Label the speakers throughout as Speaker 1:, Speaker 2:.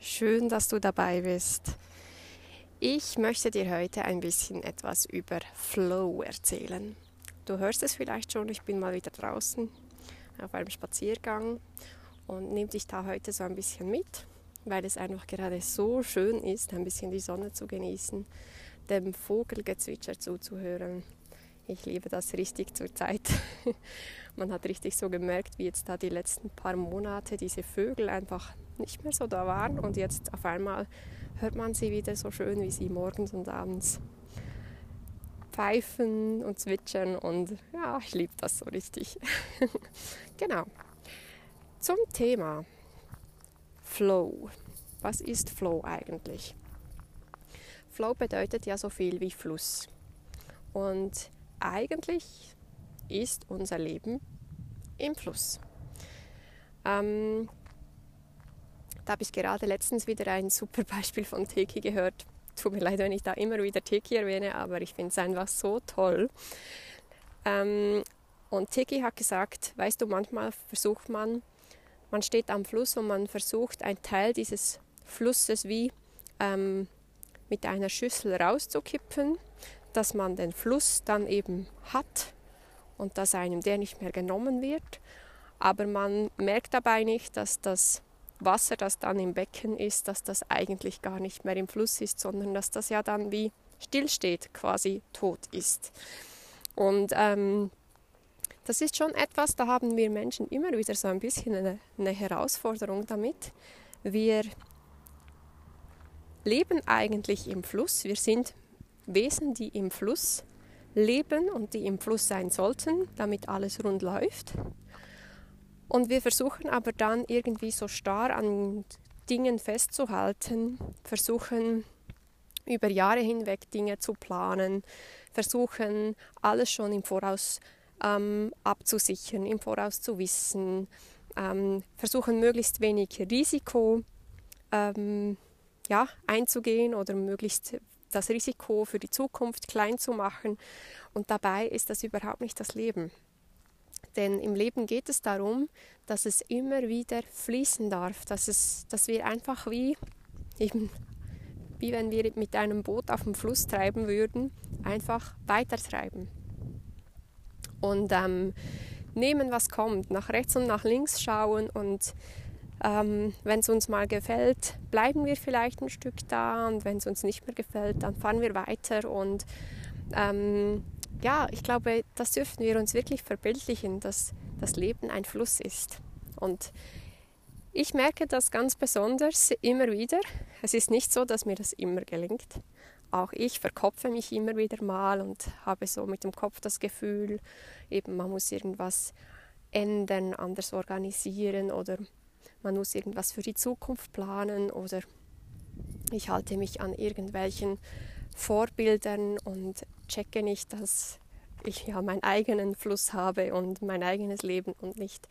Speaker 1: Schön, dass du dabei bist. Ich möchte dir heute ein bisschen etwas über Flow erzählen. Du hörst es vielleicht schon, ich bin mal wieder draußen auf einem Spaziergang und nehme dich da heute so ein bisschen mit, weil es einfach gerade so schön ist, ein bisschen die Sonne zu genießen, dem Vogelgezwitscher zuzuhören. Ich liebe das richtig zur Zeit. Man hat richtig so gemerkt, wie jetzt da die letzten paar Monate diese Vögel einfach nicht mehr so da waren und jetzt auf einmal hört man sie wieder so schön, wie sie morgens und abends pfeifen und zwitschern und ja, ich liebe das so richtig. genau. Zum Thema Flow. Was ist Flow eigentlich? Flow bedeutet ja so viel wie Fluss. Und eigentlich ist unser Leben im Fluss. Ähm, da habe ich gerade letztens wieder ein super Beispiel von Teki gehört. Tut mir leid, wenn ich da immer wieder Teki erwähne, aber ich finde es einfach so toll. Ähm, und Teki hat gesagt, weißt du, manchmal versucht man, man steht am Fluss und man versucht, einen Teil dieses Flusses wie ähm, mit einer Schüssel rauszukippen, dass man den Fluss dann eben hat und dass einem der nicht mehr genommen wird. Aber man merkt dabei nicht, dass das Wasser, das dann im Becken ist, dass das eigentlich gar nicht mehr im Fluss ist, sondern dass das ja dann wie stillsteht, quasi tot ist. Und ähm, das ist schon etwas, da haben wir Menschen immer wieder so ein bisschen eine, eine Herausforderung damit. Wir leben eigentlich im Fluss, wir sind Wesen, die im Fluss leben und die im Fluss sein sollten, damit alles rund läuft. Und wir versuchen aber dann irgendwie so starr an Dingen festzuhalten, versuchen über Jahre hinweg Dinge zu planen, versuchen alles schon im Voraus ähm, abzusichern, im Voraus zu wissen, ähm, versuchen möglichst wenig Risiko ähm, ja, einzugehen oder möglichst das Risiko für die Zukunft klein zu machen. Und dabei ist das überhaupt nicht das Leben. Denn im Leben geht es darum, dass es immer wieder fließen darf, dass, es, dass wir einfach wie, eben, wie wenn wir mit einem Boot auf dem Fluss treiben würden, einfach weiter treiben. Und ähm, nehmen, was kommt, nach rechts und nach links schauen und ähm, wenn es uns mal gefällt, bleiben wir vielleicht ein Stück da und wenn es uns nicht mehr gefällt, dann fahren wir weiter und ähm, ja, ich glaube, das dürfen wir uns wirklich verbildlichen, dass das Leben ein Fluss ist. Und ich merke das ganz besonders immer wieder. Es ist nicht so, dass mir das immer gelingt. Auch ich verkopfe mich immer wieder mal und habe so mit dem Kopf das Gefühl, eben man muss irgendwas ändern, anders organisieren oder man muss irgendwas für die Zukunft planen oder ich halte mich an irgendwelchen Vorbildern und checke nicht, dass ich ja meinen eigenen Fluss habe und mein eigenes Leben und nicht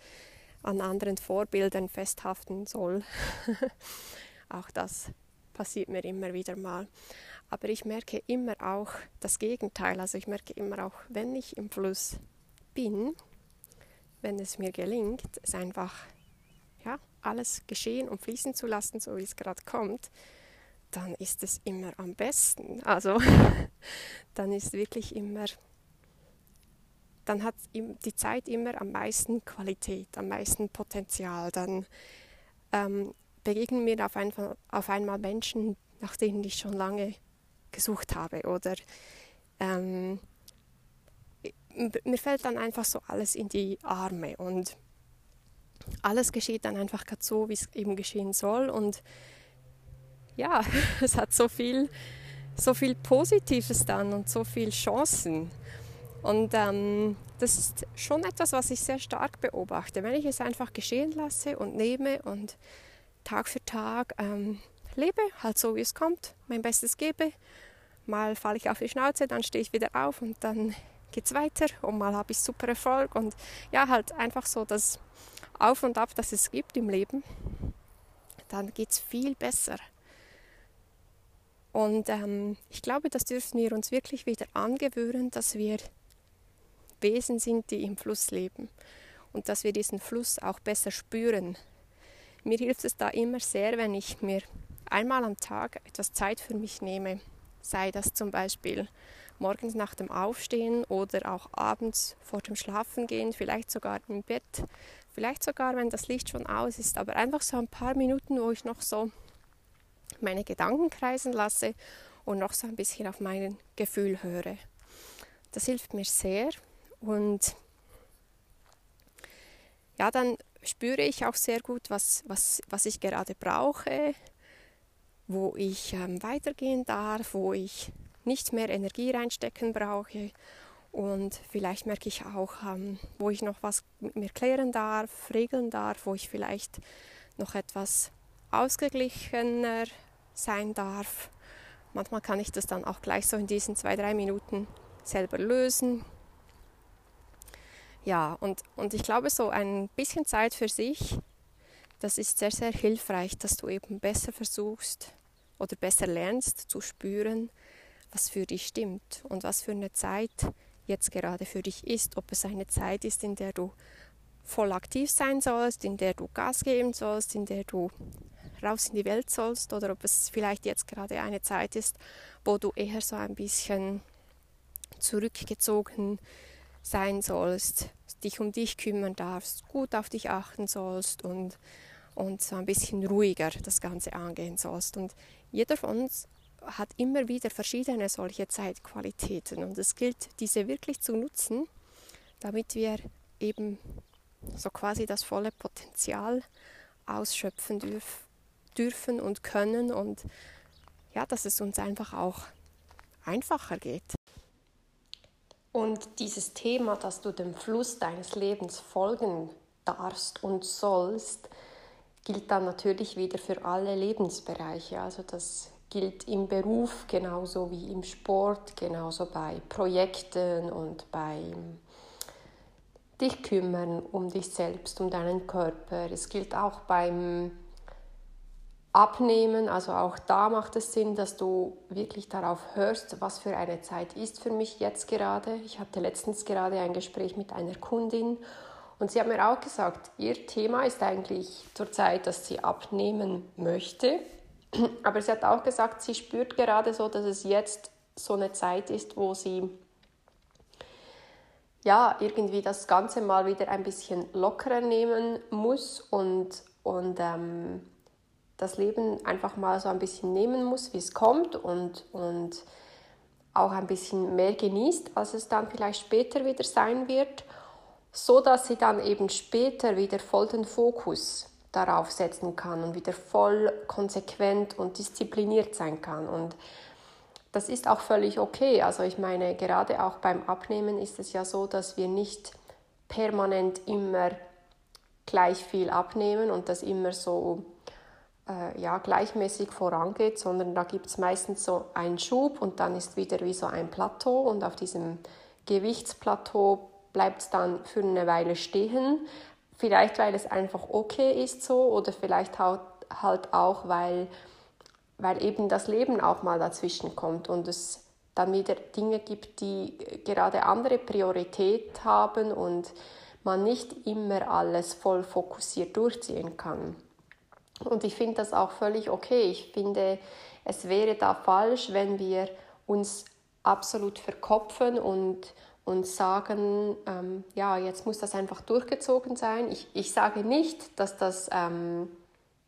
Speaker 1: an anderen Vorbildern festhaften soll. auch das passiert mir immer wieder mal. Aber ich merke immer auch das Gegenteil. Also ich merke immer auch, wenn ich im Fluss bin, wenn es mir gelingt, es einfach ja, alles geschehen und fließen zu lassen, so wie es gerade kommt, dann ist es immer am besten. Also dann ist wirklich immer, dann hat die Zeit immer am meisten Qualität, am meisten Potenzial. Dann ähm, begegnen mir auf, ein, auf einmal Menschen, nach denen ich schon lange gesucht habe oder ähm, mir fällt dann einfach so alles in die Arme und alles geschieht dann einfach so, wie es eben geschehen soll und ja, es hat so viel, so viel Positives dann und so viele Chancen. Und ähm, das ist schon etwas, was ich sehr stark beobachte. Wenn ich es einfach geschehen lasse und nehme und Tag für Tag ähm, lebe, halt so wie es kommt, mein Bestes gebe. Mal falle ich auf die Schnauze, dann stehe ich wieder auf und dann geht es weiter und mal habe ich super Erfolg und ja, halt einfach so das Auf und Ab, das es gibt im Leben, dann geht es viel besser. Und ähm, ich glaube, das dürfen wir uns wirklich wieder angewöhnen, dass wir Wesen sind, die im Fluss leben und dass wir diesen Fluss auch besser spüren. Mir hilft es da immer sehr, wenn ich mir einmal am Tag etwas Zeit für mich nehme, sei das zum Beispiel morgens nach dem Aufstehen oder auch abends vor dem Schlafengehen, vielleicht sogar im Bett, vielleicht sogar, wenn das Licht schon aus ist, aber einfach so ein paar Minuten, wo ich noch so meine Gedanken kreisen lasse und noch so ein bisschen auf mein Gefühl höre. Das hilft mir sehr und ja, dann spüre ich auch sehr gut, was, was, was ich gerade brauche, wo ich ähm, weitergehen darf, wo ich nicht mehr Energie reinstecken brauche. Und vielleicht merke ich auch, ähm, wo ich noch was mit mir klären darf, regeln darf, wo ich vielleicht noch etwas ausgeglichener sein darf. Manchmal kann ich das dann auch gleich so in diesen zwei, drei Minuten selber lösen. Ja, und, und ich glaube, so ein bisschen Zeit für sich, das ist sehr, sehr hilfreich, dass du eben besser versuchst oder besser lernst zu spüren, was für dich stimmt und was für eine Zeit jetzt gerade für dich ist. Ob es eine Zeit ist, in der du voll aktiv sein sollst, in der du Gas geben sollst, in der du raus in die Welt sollst oder ob es vielleicht jetzt gerade eine Zeit ist, wo du eher so ein bisschen zurückgezogen sein sollst, dich um dich kümmern darfst, gut auf dich achten sollst und, und so ein bisschen ruhiger das Ganze angehen sollst. Und jeder von uns hat immer wieder verschiedene solche Zeitqualitäten und es gilt, diese wirklich zu nutzen, damit wir eben so quasi das volle Potenzial ausschöpfen dürfen dürfen und können und ja, dass es uns einfach auch einfacher geht. Und dieses Thema, dass du dem Fluss deines Lebens folgen darfst und sollst, gilt dann natürlich wieder für alle Lebensbereiche. Also das gilt im Beruf genauso wie im Sport, genauso bei Projekten und beim dich kümmern um dich selbst, um deinen Körper. Es gilt auch beim abnehmen. Also auch da macht es Sinn, dass du wirklich darauf hörst, was für eine Zeit ist für mich jetzt gerade. Ich hatte letztens gerade ein Gespräch mit einer Kundin und sie hat mir auch gesagt, ihr Thema ist eigentlich zurzeit, dass sie abnehmen möchte. Aber sie hat auch gesagt, sie spürt gerade so, dass es jetzt so eine Zeit ist, wo sie ja irgendwie das Ganze mal wieder ein bisschen lockerer nehmen muss und, und ähm, das Leben einfach mal so ein bisschen nehmen muss, wie es kommt und, und auch ein bisschen mehr genießt, als es dann vielleicht später wieder sein wird, so dass sie dann eben später wieder voll den Fokus darauf setzen kann und wieder voll konsequent und diszipliniert sein kann. Und das ist auch völlig okay. Also ich meine, gerade auch beim Abnehmen ist es ja so, dass wir nicht permanent immer gleich viel abnehmen und das immer so äh, ja, gleichmäßig vorangeht, sondern da gibt es meistens so einen Schub und dann ist wieder wie so ein Plateau und auf diesem Gewichtsplateau bleibt es dann für eine Weile stehen. Vielleicht, weil es einfach okay ist so oder vielleicht halt auch, weil, weil eben das Leben auch mal dazwischen kommt und es dann wieder Dinge gibt, die gerade andere Priorität haben und man nicht immer alles voll fokussiert durchziehen kann. Und ich finde das auch völlig okay. Ich finde, es wäre da falsch, wenn wir uns absolut verkopfen und, und sagen, ähm, ja, jetzt muss das einfach durchgezogen sein. Ich, ich sage nicht, dass das ähm,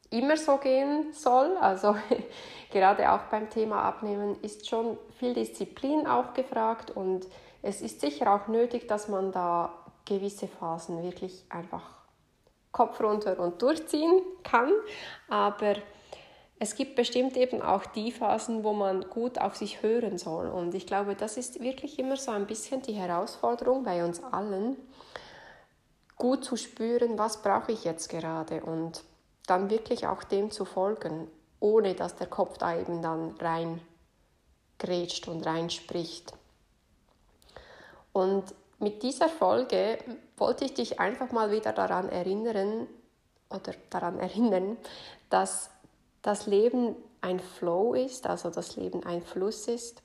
Speaker 1: immer so gehen soll. Also gerade auch beim Thema Abnehmen ist schon viel Disziplin auch gefragt und es ist sicher auch nötig, dass man da gewisse Phasen wirklich einfach Kopf runter und durchziehen kann. Aber es gibt bestimmt eben auch die Phasen, wo man gut auf sich hören soll. Und ich glaube, das ist wirklich immer so ein bisschen die Herausforderung bei uns allen, gut zu spüren, was brauche ich jetzt gerade und dann wirklich auch dem zu folgen, ohne dass der Kopf da eben dann rein grätscht und reinspricht. Und mit dieser Folge wollte ich dich einfach mal wieder daran erinnern oder daran erinnern, dass das Leben ein Flow ist, also das Leben ein Fluss ist,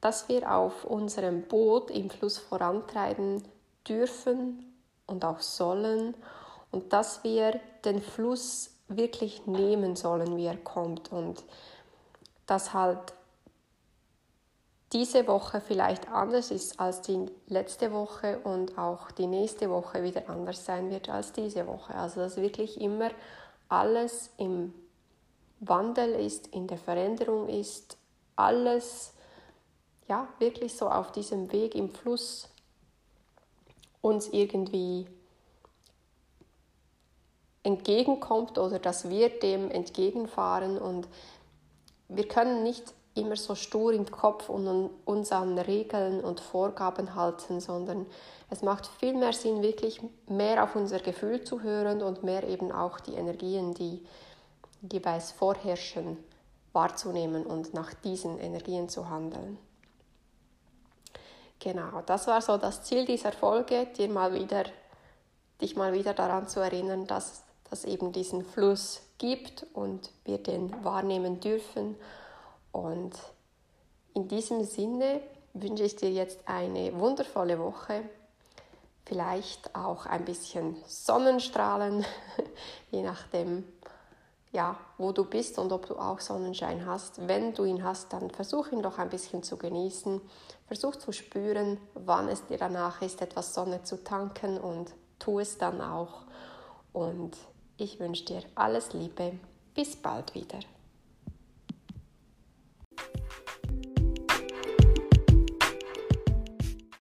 Speaker 1: dass wir auf unserem Boot im Fluss vorantreiben dürfen und auch sollen und dass wir den Fluss wirklich nehmen sollen, wie er kommt und dass halt diese Woche vielleicht anders ist als die letzte Woche und auch die nächste Woche wieder anders sein wird als diese Woche. Also dass wirklich immer alles im Wandel ist, in der Veränderung ist, alles ja wirklich so auf diesem Weg im Fluss uns irgendwie entgegenkommt oder dass wir dem entgegenfahren und wir können nicht immer so stur im Kopf und uns an Regeln und Vorgaben halten, sondern es macht viel mehr Sinn, wirklich mehr auf unser Gefühl zu hören und mehr eben auch die Energien, die jeweils vorherrschen, wahrzunehmen und nach diesen Energien zu handeln. Genau, das war so das Ziel dieser Folge, dir mal wieder, dich mal wieder daran zu erinnern, dass dass eben diesen Fluss gibt und wir den wahrnehmen dürfen. Und in diesem Sinne wünsche ich dir jetzt eine wundervolle Woche, vielleicht auch ein bisschen Sonnenstrahlen, je nachdem, ja, wo du bist und ob du auch Sonnenschein hast. Wenn du ihn hast, dann versuch ihn doch ein bisschen zu genießen. Versuch zu spüren, wann es dir danach ist, etwas Sonne zu tanken und tu es dann auch. Und ich wünsche dir alles Liebe. Bis bald wieder.